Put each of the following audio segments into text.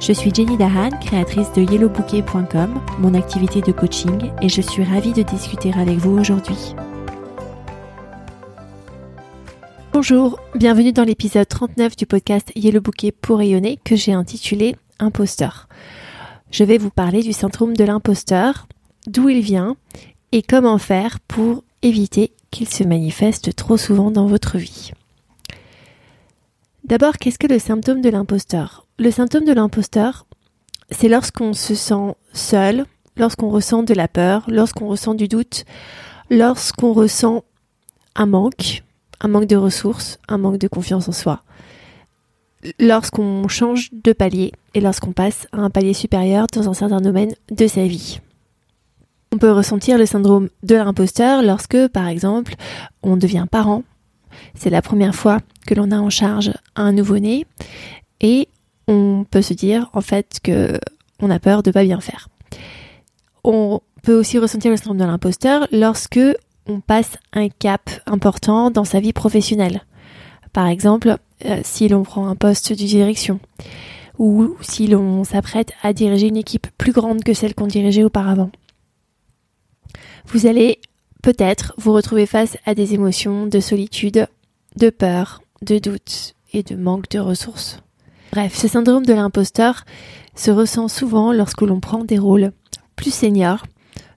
Je suis Jenny Dahan, créatrice de yellowbouquet.com, mon activité de coaching, et je suis ravie de discuter avec vous aujourd'hui. Bonjour, bienvenue dans l'épisode 39 du podcast Yellow Bouquet pour rayonner que j'ai intitulé Imposteur. Je vais vous parler du syndrome de l'imposteur, d'où il vient et comment faire pour éviter qu'il se manifeste trop souvent dans votre vie. D'abord, qu'est-ce que le symptôme de l'imposteur? Le symptôme de l'imposteur, c'est lorsqu'on se sent seul, lorsqu'on ressent de la peur, lorsqu'on ressent du doute, lorsqu'on ressent un manque, un manque de ressources, un manque de confiance en soi. Lorsqu'on change de palier et lorsqu'on passe à un palier supérieur dans un certain domaine de sa vie. On peut ressentir le syndrome de l'imposteur lorsque, par exemple, on devient parent. C'est la première fois que l'on a en charge un nouveau-né et on peut se dire en fait que on a peur de pas bien faire. On peut aussi ressentir le syndrome de l'imposteur lorsque on passe un cap important dans sa vie professionnelle. Par exemple, euh, si l'on prend un poste de direction ou si l'on s'apprête à diriger une équipe plus grande que celle qu'on dirigeait auparavant. Vous allez peut-être vous retrouver face à des émotions de solitude, de peur, de doute et de manque de ressources. Bref, ce syndrome de l'imposteur se ressent souvent lorsque l'on prend des rôles plus seniors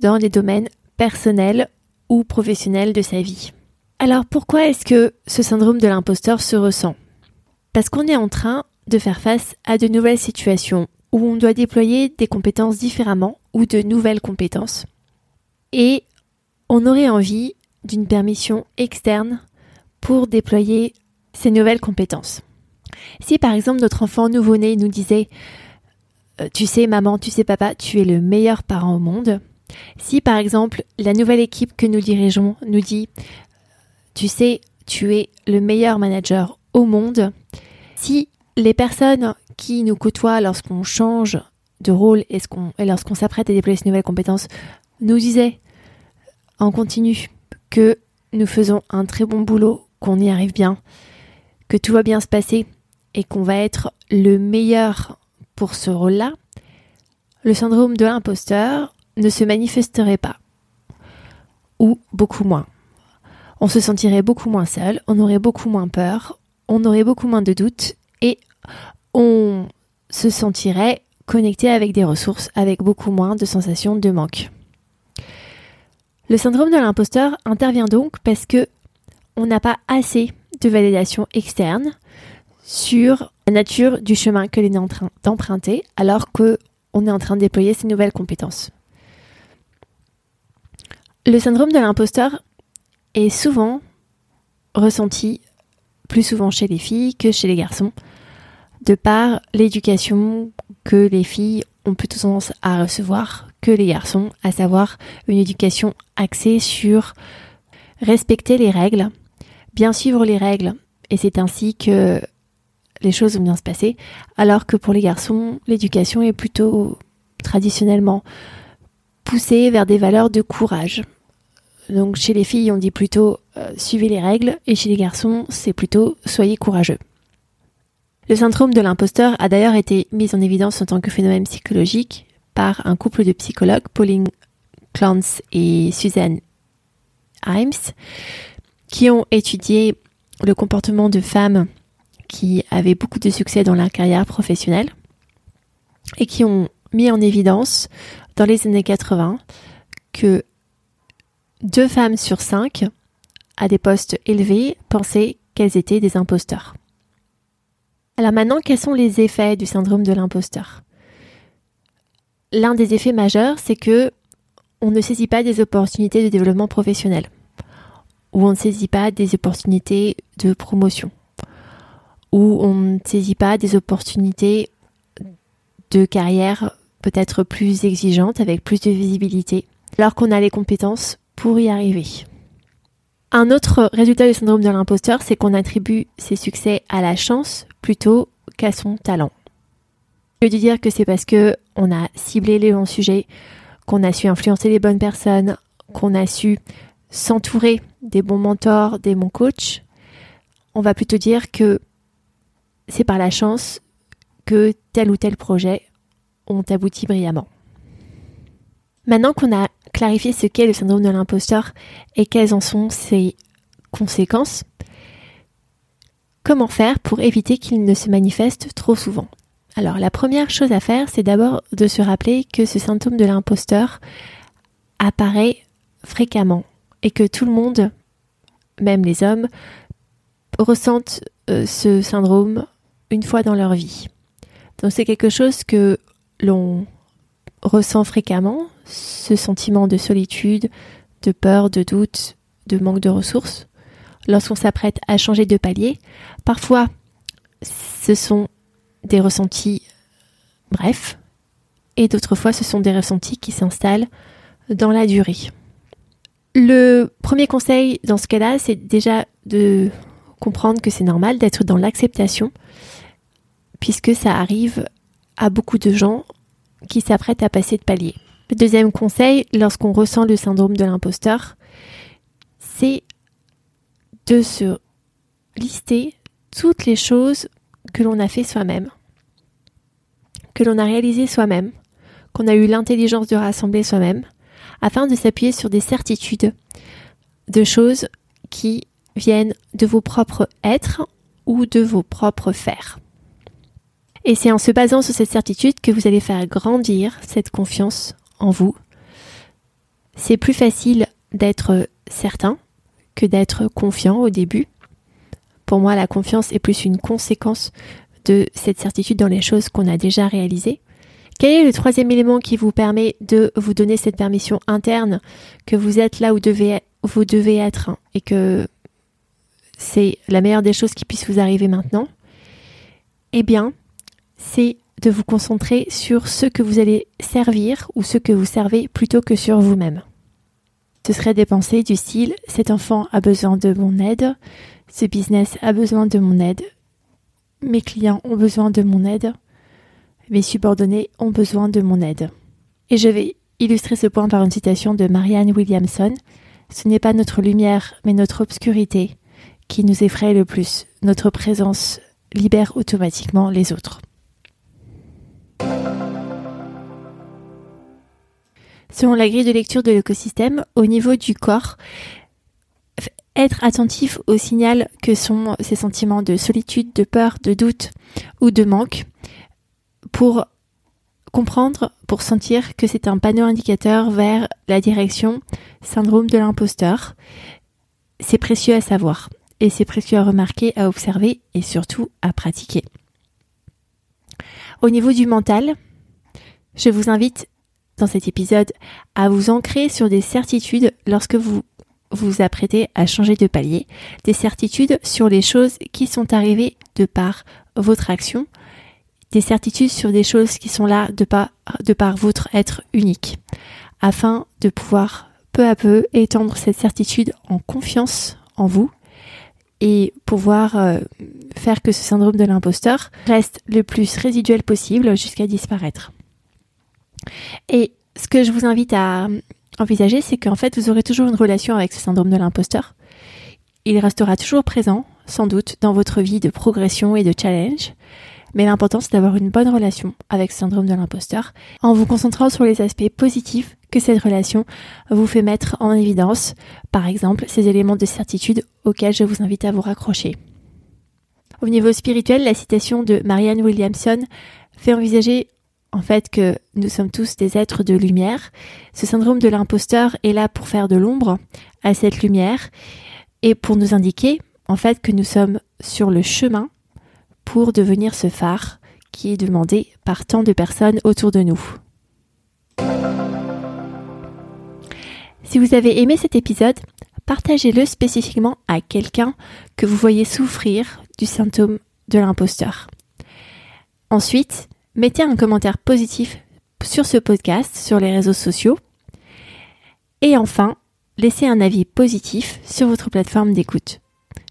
dans des domaines personnels ou professionnels de sa vie. Alors pourquoi est-ce que ce syndrome de l'imposteur se ressent? Parce qu'on est en train de faire face à de nouvelles situations où on doit déployer des compétences différemment ou de nouvelles compétences. Et on aurait envie d'une permission externe pour déployer ces nouvelles compétences. Si par exemple notre enfant nouveau-né nous disait euh, Tu sais maman, tu sais papa, tu es le meilleur parent au monde. Si par exemple la nouvelle équipe que nous dirigeons nous dit Tu sais, tu es le meilleur manager au monde. Si les personnes qui nous côtoient lorsqu'on change de rôle et, lorsqu'on s'apprête à déployer ces nouvelles compétences nous disaient en continu que nous faisons un très bon boulot, qu'on y arrive bien, que tout va bien se passer et qu'on va être le meilleur pour ce rôle-là, le syndrome de l'imposteur ne se manifesterait pas. Ou beaucoup moins. On se sentirait beaucoup moins seul, on aurait beaucoup moins peur, on aurait beaucoup moins de doutes et on se sentirait connecté avec des ressources, avec beaucoup moins de sensations de manque. Le syndrome de l'imposteur intervient donc parce que on n'a pas assez de validation externe sur la nature du chemin que l'on est en train d'emprunter alors qu'on est en train de déployer ces nouvelles compétences. Le syndrome de l'imposteur est souvent ressenti plus souvent chez les filles que chez les garçons, de par l'éducation que les filles ont plutôt tendance à recevoir les garçons, à savoir une éducation axée sur respecter les règles, bien suivre les règles, et c'est ainsi que les choses vont bien se passer, alors que pour les garçons, l'éducation est plutôt traditionnellement poussée vers des valeurs de courage. Donc chez les filles, on dit plutôt euh, suivez les règles, et chez les garçons, c'est plutôt soyez courageux. Le syndrome de l'imposteur a d'ailleurs été mis en évidence en tant que phénomène psychologique par un couple de psychologues, Pauline Clance et Suzanne Himes, qui ont étudié le comportement de femmes qui avaient beaucoup de succès dans leur carrière professionnelle et qui ont mis en évidence dans les années 80 que deux femmes sur cinq à des postes élevés pensaient qu'elles étaient des imposteurs. Alors maintenant, quels sont les effets du syndrome de l'imposteur? L'un des effets majeurs, c'est que on ne saisit pas des opportunités de développement professionnel ou on ne saisit pas des opportunités de promotion ou on ne saisit pas des opportunités de carrière peut-être plus exigeante, avec plus de visibilité, alors qu'on a les compétences pour y arriver. Un autre résultat du syndrome de l'imposteur, c'est qu'on attribue ses succès à la chance plutôt qu'à son talent. Je veux dire que c'est parce que on a ciblé les bons sujets, qu'on a su influencer les bonnes personnes, qu'on a su s'entourer des bons mentors, des bons coachs. On va plutôt dire que c'est par la chance que tel ou tel projet ont abouti brillamment. Maintenant qu'on a clarifié ce qu'est le syndrome de l'imposteur et quelles en sont ses conséquences, comment faire pour éviter qu'il ne se manifeste trop souvent? Alors la première chose à faire, c'est d'abord de se rappeler que ce symptôme de l'imposteur apparaît fréquemment et que tout le monde, même les hommes, ressentent euh, ce syndrome une fois dans leur vie. Donc c'est quelque chose que l'on ressent fréquemment, ce sentiment de solitude, de peur, de doute, de manque de ressources, lorsqu'on s'apprête à changer de palier. Parfois, ce sont des ressentis brefs, et d'autres fois, ce sont des ressentis qui s'installent dans la durée. Le premier conseil dans ce cas-là, c'est déjà de comprendre que c'est normal d'être dans l'acceptation puisque ça arrive à beaucoup de gens qui s'apprêtent à passer de palier. Le deuxième conseil, lorsqu'on ressent le syndrome de l'imposteur, c'est de se lister toutes les choses que l'on a fait soi-même, que l'on a réalisé soi-même, qu'on a eu l'intelligence de rassembler soi-même, afin de s'appuyer sur des certitudes de choses qui viennent de vos propres êtres ou de vos propres faire. Et c'est en se basant sur cette certitude que vous allez faire grandir cette confiance en vous. C'est plus facile d'être certain que d'être confiant au début. Pour moi, la confiance est plus une conséquence de cette certitude dans les choses qu'on a déjà réalisées. Quel est le troisième élément qui vous permet de vous donner cette permission interne que vous êtes là où vous devez être et que c'est la meilleure des choses qui puisse vous arriver maintenant? Eh bien, c'est de vous concentrer sur ce que vous allez servir ou ce que vous servez plutôt que sur vous-même. Ce serait des pensées du style cet enfant a besoin de mon aide, ce business a besoin de mon aide, mes clients ont besoin de mon aide, mes subordonnés ont besoin de mon aide. Et je vais illustrer ce point par une citation de Marianne Williamson. Ce n'est pas notre lumière, mais notre obscurité qui nous effraie le plus. Notre présence libère automatiquement les autres. Selon la grille de lecture de l'écosystème, au niveau du corps, être attentif au signal que sont ces sentiments de solitude, de peur, de doute ou de manque pour comprendre, pour sentir que c'est un panneau indicateur vers la direction syndrome de l'imposteur. C'est précieux à savoir et c'est précieux à remarquer, à observer et surtout à pratiquer. Au niveau du mental, je vous invite dans cet épisode à vous ancrer sur des certitudes lorsque vous vous apprêtez à changer de palier, des certitudes sur les choses qui sont arrivées de par votre action, des certitudes sur des choses qui sont là de par, votre être unique, afin de pouvoir peu à peu étendre cette certitude en confiance en vous et pouvoir euh, faire que ce syndrome de l'imposteur reste le plus résiduel possible jusqu'à disparaître. Et ce que je vous invite à envisager, c'est qu'en fait, vous aurez toujours une relation avec ce syndrome de l'imposteur. Il restera toujours présent, sans doute, dans votre vie de progression et de challenge. Mais l'important, c'est d'avoir une bonne relation avec ce syndrome de l'imposteur, en vous concentrant sur les aspects positifs que cette relation vous fait mettre en évidence, par exemple ces éléments de certitude auxquels je vous invite à vous raccrocher. Au niveau spirituel, la citation de Marianne Williamson fait envisager en fait que nous sommes tous des êtres de lumière. Ce syndrome de l'imposteur est là pour faire de l'ombre à cette lumière et pour nous indiquer en fait que nous sommes sur le chemin pour devenir ce phare qui est demandé par tant de personnes autour de nous. Si vous avez aimé cet épisode, partagez-le spécifiquement à quelqu'un que vous voyez souffrir du symptôme de l'imposteur. Ensuite, mettez un commentaire positif sur ce podcast sur les réseaux sociaux. Et enfin, laissez un avis positif sur votre plateforme d'écoute.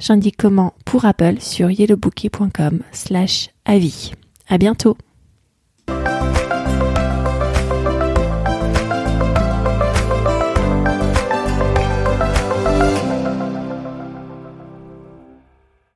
J'indique comment pour Apple sur yellowbookie.com slash avis. À bientôt!